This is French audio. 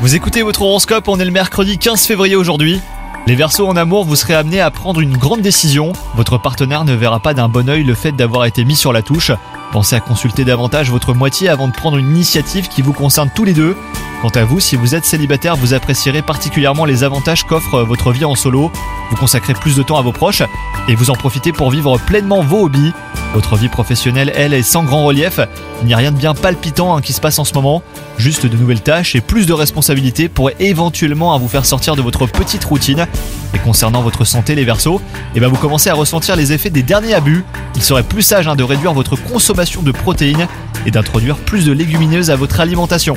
Vous écoutez votre horoscope, on est le mercredi 15 février aujourd'hui. Les Verseaux en amour, vous serez amenés à prendre une grande décision. Votre partenaire ne verra pas d'un bon œil le fait d'avoir été mis sur la touche. Pensez à consulter davantage votre moitié avant de prendre une initiative qui vous concerne tous les deux. Quant à vous, si vous êtes célibataire, vous apprécierez particulièrement les avantages qu'offre votre vie en solo. Vous consacrez plus de temps à vos proches et vous en profitez pour vivre pleinement vos hobbies. Votre vie professionnelle, elle, est sans grand relief. Il n'y a rien de bien palpitant hein, qui se passe en ce moment. Juste de nouvelles tâches et plus de responsabilités pourraient éventuellement vous faire sortir de votre petite routine. Et concernant votre santé, les versos, eh ben vous commencez à ressentir les effets des derniers abus. Il serait plus sage hein, de réduire votre consommation de protéines et d'introduire plus de légumineuses à votre alimentation.